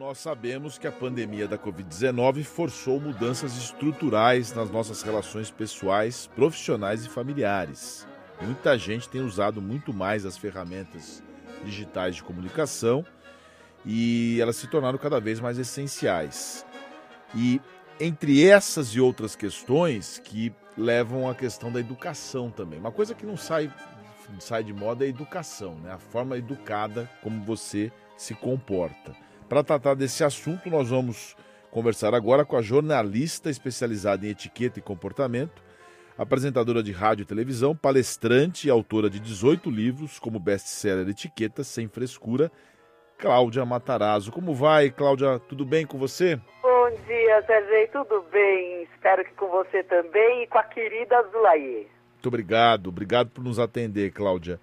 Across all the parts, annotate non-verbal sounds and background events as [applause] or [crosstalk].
nós sabemos que a pandemia da Covid-19 forçou mudanças estruturais nas nossas relações pessoais, profissionais e familiares. Muita gente tem usado muito mais as ferramentas digitais de comunicação e elas se tornaram cada vez mais essenciais. E entre essas e outras questões que levam à questão da educação também. Uma coisa que não sai, sai de moda é a educação, né? a forma educada como você se comporta. Para tratar desse assunto, nós vamos conversar agora com a jornalista especializada em etiqueta e comportamento, apresentadora de rádio e televisão, palestrante e autora de 18 livros, como best-seller Etiqueta Sem Frescura, Cláudia Matarazzo. Como vai, Cláudia? Tudo bem com você? Bom dia, Sergei. Tudo bem? Espero que com você também e com a querida Zulaí. Muito obrigado. Obrigado por nos atender, Cláudia.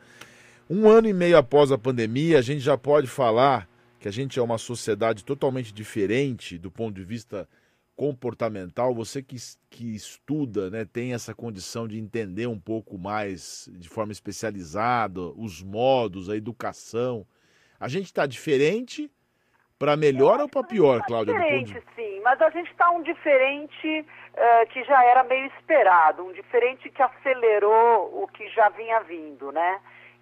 Um ano e meio após a pandemia, a gente já pode falar que a gente é uma sociedade totalmente diferente do ponto de vista comportamental, você que, que estuda, né, tem essa condição de entender um pouco mais de forma especializada os modos, a educação. A gente está diferente para melhor ou para pior, tá Cláudia? Diferente, de... sim, mas a gente está um diferente uh, que já era meio esperado, um diferente que acelerou o que já vinha vindo, né?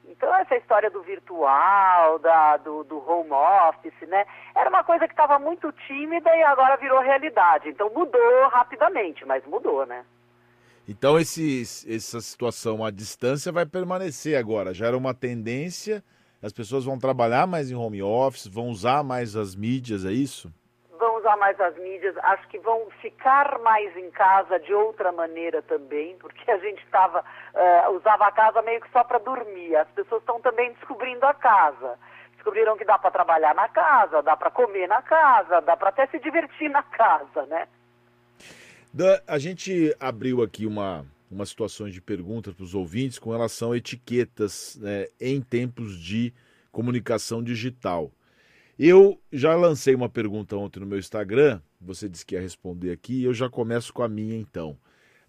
Então, essa história do virtual, da, do, do home office, né? Era uma coisa que estava muito tímida e agora virou realidade. Então, mudou rapidamente, mas mudou, né? Então, essa situação à distância vai permanecer agora. Já era uma tendência, as pessoas vão trabalhar mais em home office, vão usar mais as mídias, é isso? Usar mais as mídias, acho que vão ficar mais em casa de outra maneira também, porque a gente tava, uh, usava a casa meio que só para dormir. As pessoas estão também descobrindo a casa. Descobriram que dá para trabalhar na casa, dá para comer na casa, dá para até se divertir na casa, né? Da, a gente abriu aqui uma, uma situação de perguntas para os ouvintes com relação a etiquetas né, em tempos de comunicação digital. Eu já lancei uma pergunta ontem no meu Instagram, você disse que ia responder aqui, eu já começo com a minha então.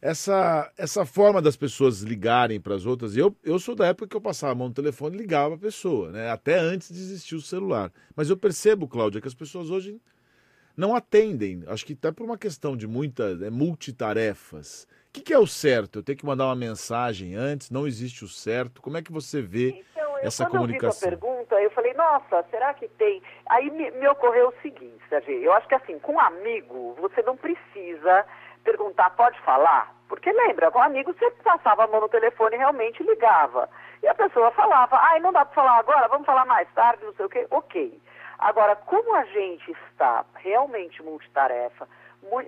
Essa, essa forma das pessoas ligarem para as outras, eu, eu sou da época que eu passava a mão no telefone e ligava a pessoa, né? até antes de existir o celular. Mas eu percebo, Cláudia, que as pessoas hoje não atendem. Acho que até por uma questão de muitas é, multitarefas. O que, que, é o certo? Eu tenho que mandar uma mensagem antes? Não existe o certo? Como é que você vê então, essa quando comunicação? Eu vi a pergunta, eu falei, nossa, será que tem? Aí me, me ocorreu o seguinte, Sérgio, eu acho que assim, com um amigo, você não precisa perguntar, pode falar? Porque lembra, com um amigo você passava a mão no telefone e realmente ligava. E a pessoa falava, ai, não dá para falar agora, vamos falar mais tarde, não sei o quê. Ok. Agora, como a gente está realmente multitarefa,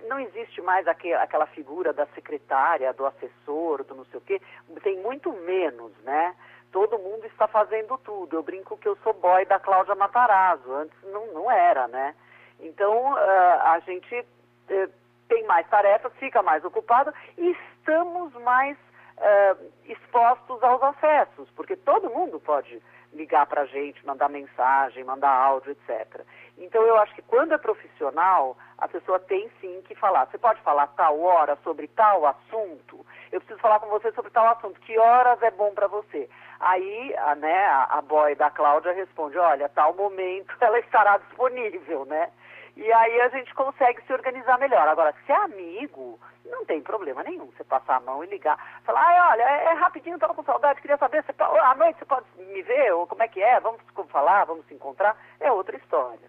não existe mais aquela figura da secretária, do assessor, do não sei o quê, tem muito menos, né? Todo mundo está fazendo tudo. Eu brinco que eu sou boy da Cláudia Matarazzo, antes não, não era, né? Então, uh, a gente uh, tem mais tarefas, fica mais ocupado e estamos mais uh, expostos aos acessos, porque todo mundo pode ligar para a gente, mandar mensagem, mandar áudio, etc. Então, eu acho que quando é profissional, a pessoa tem sim que falar. Você pode falar tal hora sobre tal assunto? Eu preciso falar com você sobre tal assunto. Que horas é bom para você? Aí, a, né, a, a boy da Cláudia responde, olha, tal momento [laughs] ela estará disponível, né? E aí a gente consegue se organizar melhor. Agora, se é amigo, não tem problema nenhum. Você passar a mão e ligar. Falar, ah, olha, é, é rapidinho, estava com saudade, queria saber, você, à noite você pode me ver? Ou como é que é? Vamos falar, vamos se encontrar? É outra história.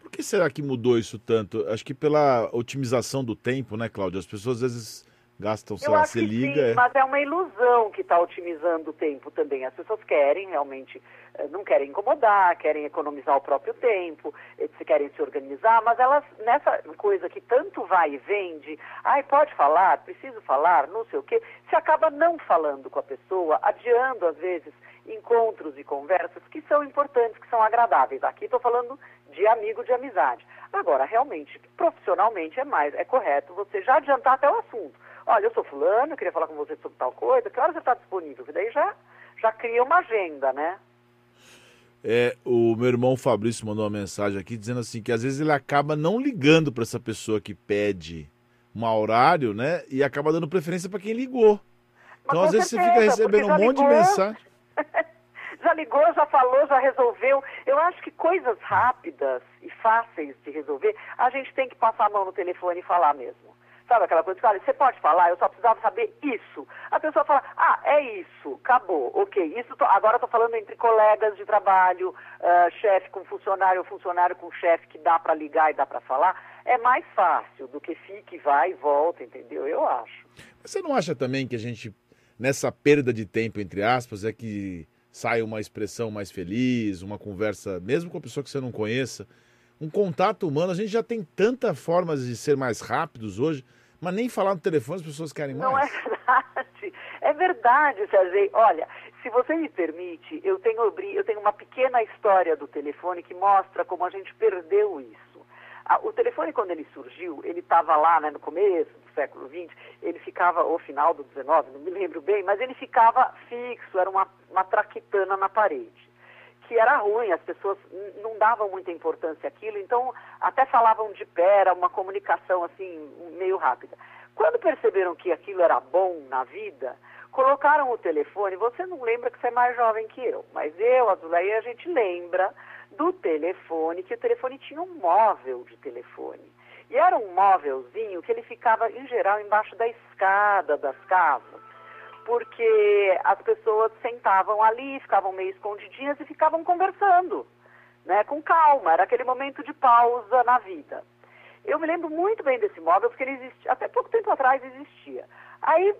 Por que será que mudou isso tanto? Acho que pela otimização do tempo, né, Cláudia? As pessoas às vezes gastam, sei Eu lá, você liga. Sim, é... Mas é uma ilusão que está otimizando o tempo também. As pessoas querem realmente, eh, não querem incomodar, querem economizar o próprio tempo, se querem se organizar, mas elas, nessa coisa que tanto vai e vende, ai, pode falar, preciso falar, não sei o quê, se acaba não falando com a pessoa, adiando às vezes encontros e conversas que são importantes, que são agradáveis. Aqui estou falando de amigo, de amizade. Agora, realmente, profissionalmente é mais, é correto você já adiantar até o assunto. Olha, eu sou fulano, eu queria falar com você sobre tal coisa, que hora você está disponível? Que daí já, já cria uma agenda, né? É, o meu irmão Fabrício mandou uma mensagem aqui dizendo assim que às vezes ele acaba não ligando para essa pessoa que pede um horário, né? E acaba dando preferência para quem ligou. Então, às vezes, certeza, você fica recebendo um monte ligou, de mensagem. [laughs] já ligou, já falou, já resolveu. Eu acho que coisas rápidas e fáceis de resolver, a gente tem que passar a mão no telefone e falar mesmo. Sabe aquela coisa olha, você pode falar, eu só precisava saber isso. A pessoa fala, ah, é isso, acabou, ok. Isso tô, agora estou falando entre colegas de trabalho, uh, chefe com funcionário, funcionário com chefe, que dá para ligar e dá para falar. É mais fácil do que fique, vai e volta, entendeu? Eu acho. Você não acha também que a gente, nessa perda de tempo, entre aspas, é que sai uma expressão mais feliz, uma conversa, mesmo com a pessoa que você não conheça, um contato humano, a gente já tem tantas formas de ser mais rápidos hoje, mas nem falar no telefone as pessoas querem mais. Não é verdade. É verdade, Sérgio. Olha, se você me permite, eu tenho, eu tenho uma pequena história do telefone que mostra como a gente perdeu isso. O telefone, quando ele surgiu, ele estava lá né, no começo do século XX, ele ficava, ou final do XIX, não me lembro bem, mas ele ficava fixo, era uma, uma traquitana na parede que era ruim, as pessoas não davam muita importância àquilo, então até falavam de pé, era uma comunicação assim, meio rápida. Quando perceberam que aquilo era bom na vida, colocaram o telefone, você não lembra que você é mais jovem que eu, mas eu, a Zuleia, a gente lembra do telefone, que o telefone tinha um móvel de telefone. E era um móvelzinho que ele ficava, em geral, embaixo da escada das casas porque as pessoas sentavam ali, ficavam meio escondidinhas e ficavam conversando, né, com calma, era aquele momento de pausa na vida. Eu me lembro muito bem desse móvel, porque ele existia, até pouco tempo atrás existia. Aí,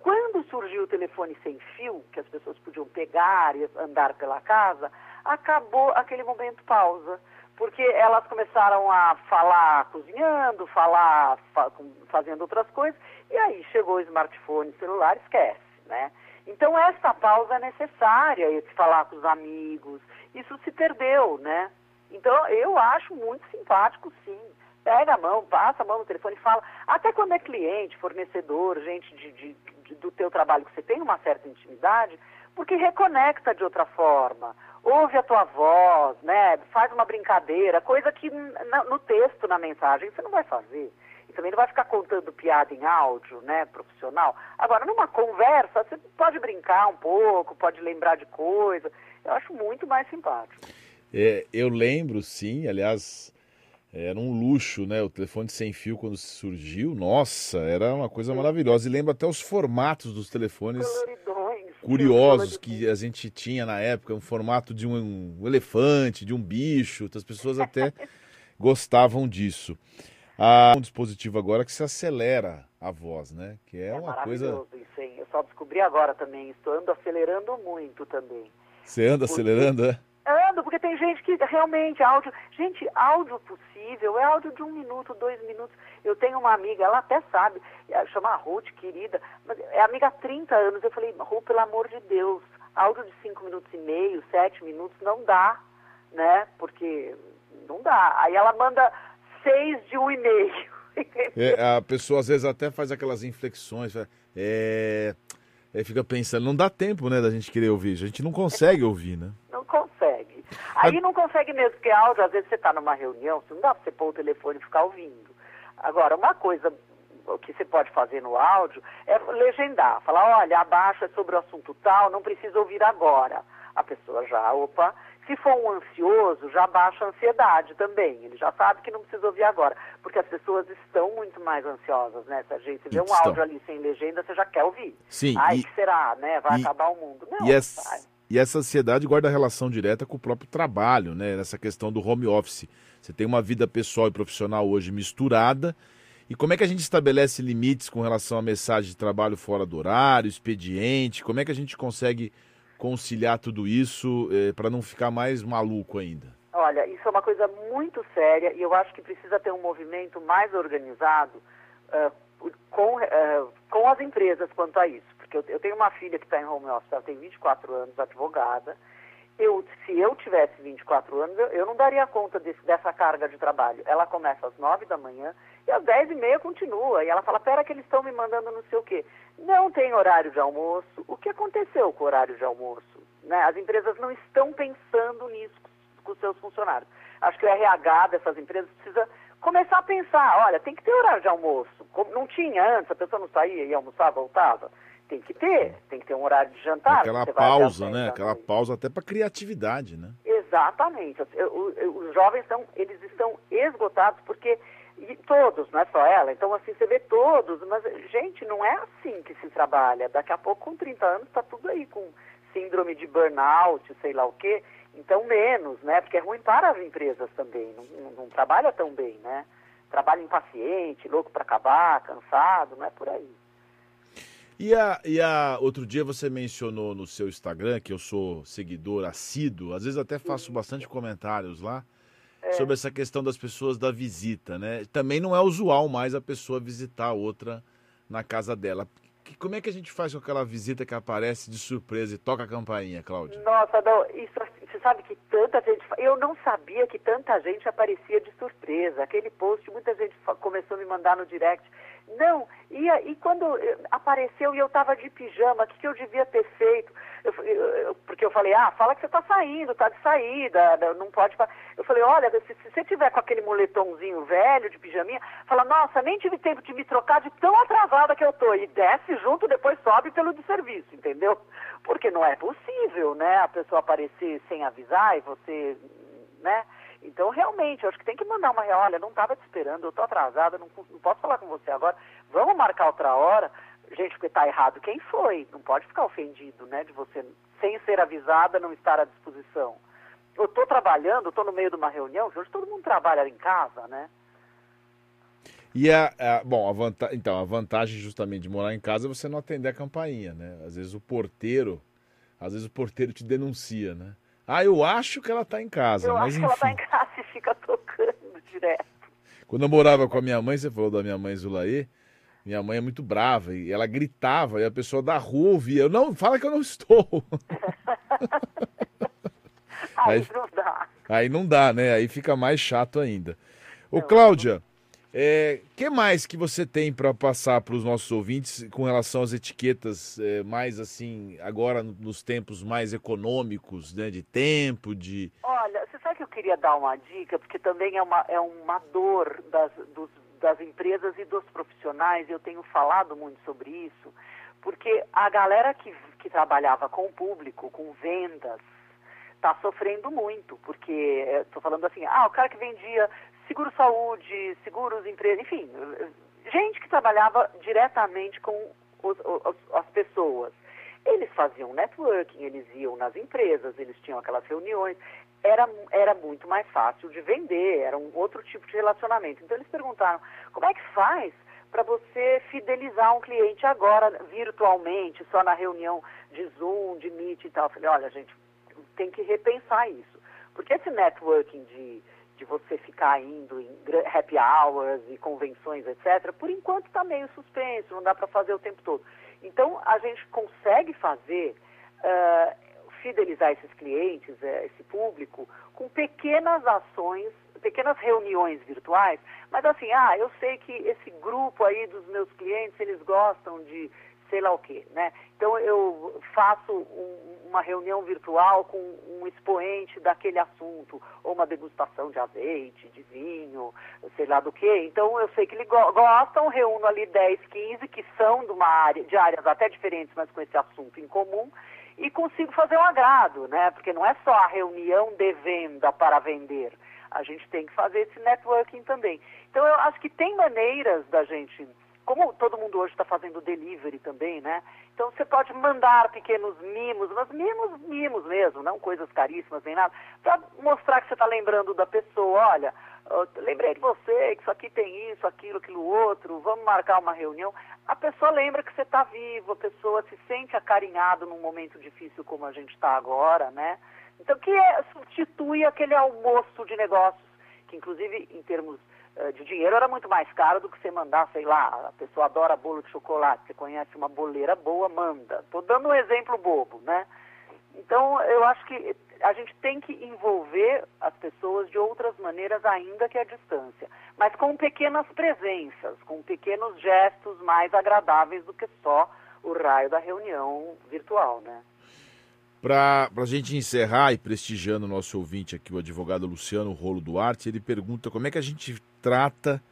quando surgiu o telefone sem fio, que as pessoas podiam pegar e andar pela casa, acabou aquele momento pausa porque elas começaram a falar cozinhando, falar fa fazendo outras coisas, e aí chegou o smartphone, celular, esquece né? Então essa pausa é necessária, esse falar com os amigos, isso se perdeu, né? Então eu acho muito simpático, sim. Pega a mão, passa a mão no telefone fala. Até quando é cliente, fornecedor, gente de, de, de, do teu trabalho que você tem uma certa intimidade, porque reconecta de outra forma. Ouve a tua voz, né? Faz uma brincadeira, coisa que no texto, na mensagem, você não vai fazer também não vai ficar contando piada em áudio, né, profissional. Agora, numa conversa, você pode brincar um pouco, pode lembrar de coisa. Eu acho muito mais simpático. É, eu lembro, sim, aliás, era um luxo, né? O telefone sem fio quando surgiu, nossa, era uma coisa maravilhosa. E lembro até os formatos dos telefones curiosos que a gente tinha na época, um formato de um, um elefante, de um bicho. As pessoas até [laughs] gostavam disso um dispositivo agora que se acelera a voz, né? Que é, é uma coisa. Isso, hein? Eu só descobri agora também. Estou ando acelerando muito também. Você anda porque... acelerando, é? Ando, porque tem gente que realmente áudio. Gente, áudio possível é áudio de um minuto, dois minutos. Eu tenho uma amiga, ela até sabe, chama Ruth, querida, mas é amiga há 30 anos. Eu falei, Ruth, pelo amor de Deus, áudio de cinco minutos e meio, sete minutos, não dá, né? Porque não dá. Aí ela manda seis de um e meio. [laughs] É, a pessoa às vezes até faz aquelas inflexões, é, é, fica pensando, não dá tempo, né, da gente querer ouvir, a gente não consegue ouvir, né? Não consegue. Aí a... não consegue mesmo, porque áudio, às vezes você está numa reunião, você não dá para você pôr o telefone e ficar ouvindo. Agora, uma coisa o que você pode fazer no áudio é legendar, falar, olha, abaixo é sobre o assunto tal, não precisa ouvir agora. A pessoa já, opa, se for um ansioso, já baixa a ansiedade também. Ele já sabe que não precisa ouvir agora. Porque as pessoas estão muito mais ansiosas, né, Serginho? Você vê um áudio ali sem legenda, você já quer ouvir. Sim. Ai, e, que será, né? Vai e, acabar o mundo. Não, e essa, e essa ansiedade guarda relação direta com o próprio trabalho, né? Nessa questão do home office. Você tem uma vida pessoal e profissional hoje misturada. E como é que a gente estabelece limites com relação à mensagem de trabalho fora do horário, expediente? Como é que a gente consegue conciliar tudo isso eh, para não ficar mais maluco ainda? Olha, isso é uma coisa muito séria e eu acho que precisa ter um movimento mais organizado uh, com, uh, com as empresas quanto a isso. Porque eu, eu tenho uma filha que está em home office, ela tem 24 anos, advogada. Eu, se eu tivesse 24 anos, eu, eu não daria conta desse, dessa carga de trabalho. Ela começa às 9 da manhã e às 10 e meia continua. E ela fala, pera que eles estão me mandando não sei o quê. Não tem horário de almoço. O que aconteceu com o horário de almoço? Né? As empresas não estão pensando nisso com os seus funcionários. Acho que o RH dessas empresas precisa começar a pensar, olha, tem que ter horário de almoço. Como não tinha antes, a pessoa não saía, ia almoçar, voltava. tem que ter, tem que ter um horário de jantar. Aquela pausa, né? Aquela pausa até para criatividade, né? Exatamente. Os jovens estão, eles estão esgotados porque e todos, não é só ela. Então, assim, você vê todos, mas, gente, não é assim que se trabalha. Daqui a pouco, com 30 anos, está tudo aí com síndrome de burnout, sei lá o quê. Então, menos, né? Porque é ruim para as empresas também. Não, não, não trabalha tão bem, né? Trabalha impaciente, louco para acabar, cansado, não é por aí. E a, e a outro dia você mencionou no seu Instagram, que eu sou seguidor assíduo, às vezes até faço bastante comentários lá, é. sobre essa questão das pessoas da visita, né? Também não é usual mais a pessoa visitar outra na casa dela. Como é que a gente faz com aquela visita que aparece de surpresa e toca a campainha, Cláudia? Nossa, não, isso, você sabe que tanta gente. Eu não sabia que tanta gente aparecia de surpresa. Aquele post, muita gente começou a me mandar no direct. Não, e, e quando eh, apareceu e eu estava de pijama, o que, que eu devia ter feito? Eu, eu, porque eu falei, ah, fala que você está saindo, está de saída, não pode. Eu falei, olha, se, se, você tiver com aquele moletomzinho velho de pijaminha, fala, nossa, nem tive tempo de me trocar de tão atrasada que eu tô. E desce junto, depois sobe pelo de serviço, entendeu? Porque não é possível, né, a pessoa aparecer sem avisar e você, né? Então, realmente, eu acho que tem que mandar uma. Olha, não estava te esperando, eu estou atrasada, não, não, posso falar com você agora. Vamos marcar outra hora. Gente, porque está errado quem foi. Não pode ficar ofendido, né, de você, sem ser avisada, não estar à disposição. Eu estou trabalhando, estou no meio de uma reunião, hoje todo mundo trabalha em casa, né? E a, a bom, a vanta, então, a vantagem justamente de morar em casa é você não atender a campainha, né? Às vezes o porteiro, às vezes o porteiro te denuncia, né? Ah, eu acho que ela está em casa. Eu mas acho enfim. que ela está em casa e fica tocando [laughs] direto. Quando eu morava com a minha mãe, você falou da minha mãe Zulaí, minha mãe é muito brava e ela gritava e a pessoa da rua ouvia. Eu não, fala que eu não estou. [laughs] aí, aí, não dá. Aí não dá, né? Aí fica mais chato ainda. Ô, Cláudia, é, que mais que você tem para passar para os nossos ouvintes com relação às etiquetas é, mais assim, agora nos tempos mais econômicos, né, de tempo, de... Olha, você sabe que eu queria dar uma dica, porque também é uma, é uma dor das, dos, das empresas e dos profissionais, eu tenho falado muito sobre isso, porque a galera que, que trabalhava com o público, com vendas, está sosofrendo muito, porque estou falando assim, ah, o cara que vendia seguro-saúde, seguros, empresas, enfim, gente que trabalhava diretamente com os, os, as pessoas. Eles faziam networking, eles iam nas empresas, eles tinham aquelas reuniões. Era, era muito mais fácil de vender, era um outro tipo de relacionamento. Então eles perguntaram, como é que faz para você fidelizar um cliente agora virtualmente, só na reunião de Zoom, de Meet e tal? Eu falei, olha, gente, tem que repensar isso. Porque esse networking de de você ficar indo em happy hours e convenções, etc., por enquanto está meio suspenso, não dá para fazer o tempo todo. Então, a gente consegue fazer, uh, fidelizar esses clientes, uh, esse público, com pequenas ações, pequenas reuniões virtuais, mas assim, ah, eu sei que esse grupo aí dos meus clientes, eles gostam de sei lá o quê, né? Então eu faço um, uma reunião virtual com um expoente daquele assunto, ou uma degustação de azeite, de vinho, sei lá do quê. Então eu sei que eles go gostam, reúno ali 10, 15 que são de uma área, de áreas até diferentes, mas com esse assunto em comum, e consigo fazer um agrado, né? Porque não é só a reunião de venda para vender. A gente tem que fazer esse networking também. Então eu acho que tem maneiras da gente como todo mundo hoje está fazendo delivery também, né? Então você pode mandar pequenos mimos, mas mimos, mimos mesmo, não coisas caríssimas nem nada, para mostrar que você está lembrando da pessoa, olha, lembrei de você, que isso aqui tem isso, aquilo, aquilo outro, vamos marcar uma reunião. A pessoa lembra que você está vivo, a pessoa se sente acarinhado num momento difícil como a gente está agora, né? Então que é, substitui aquele almoço de negócios, que inclusive em termos de dinheiro era muito mais caro do que você mandar, sei lá, a pessoa adora bolo de chocolate, você conhece uma boleira boa, manda. Estou dando um exemplo bobo, né? Então, eu acho que a gente tem que envolver as pessoas de outras maneiras, ainda que à distância, mas com pequenas presenças, com pequenos gestos mais agradáveis do que só o raio da reunião virtual, né? Para a gente encerrar e prestigiando o nosso ouvinte aqui, o advogado Luciano Rolo Duarte, ele pergunta como é que a gente trata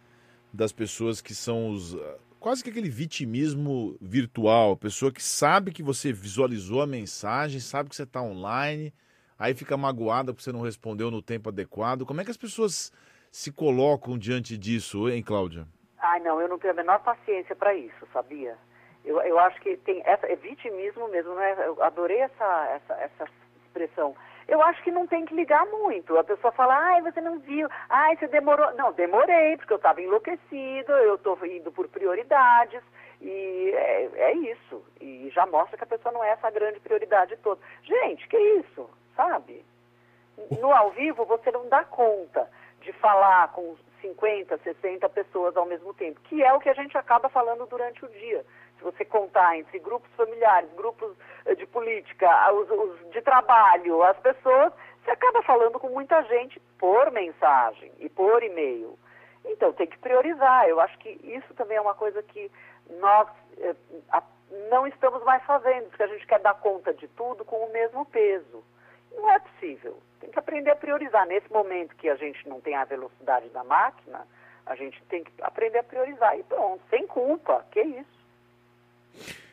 das pessoas que são os quase que aquele vitimismo virtual, pessoa que sabe que você visualizou a mensagem, sabe que você está online, aí fica magoada porque você não respondeu no tempo adequado. Como é que as pessoas se colocam diante disso, hein, Cláudia? Ai, não, eu não tenho a menor paciência para isso, sabia? Eu, eu acho que tem essa é vitimismo mesmo, né? Eu adorei essa, essa, essa expressão. Eu acho que não tem que ligar muito. A pessoa fala, ai, você não viu, ai, você demorou. Não, demorei, porque eu estava enlouquecido, eu estou indo por prioridades, e é, é, isso. E já mostra que a pessoa não é essa grande prioridade toda. Gente, que isso, sabe? No ao vivo você não dá conta de falar com 50, 60 pessoas ao mesmo tempo, que é o que a gente acaba falando durante o dia. Você contar entre grupos familiares, grupos eh, de política, os, os de trabalho, as pessoas, você acaba falando com muita gente por mensagem e por e-mail. Então tem que priorizar. Eu acho que isso também é uma coisa que nós eh, não estamos mais fazendo, porque a gente quer dar conta de tudo com o mesmo peso. Não é possível. Tem que aprender a priorizar. Nesse momento que a gente não tem a velocidade da máquina, a gente tem que aprender a priorizar e pronto, sem culpa. Que isso?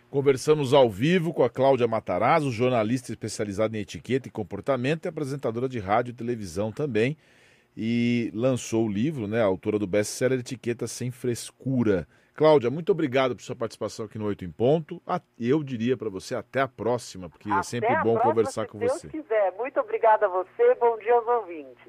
Conversamos ao vivo com a Cláudia Matarazzo, jornalista especializada em etiqueta e comportamento e apresentadora de rádio e televisão também. E lançou o livro, né? autora do best-seller Etiqueta Sem Frescura. Cláudia, muito obrigado por sua participação aqui no Oito em Ponto. Eu diria para você até a próxima, porque é até é sempre bom próxima, conversar com Deus você. Quiser. Muito obrigada a você, bom dia aos ouvintes.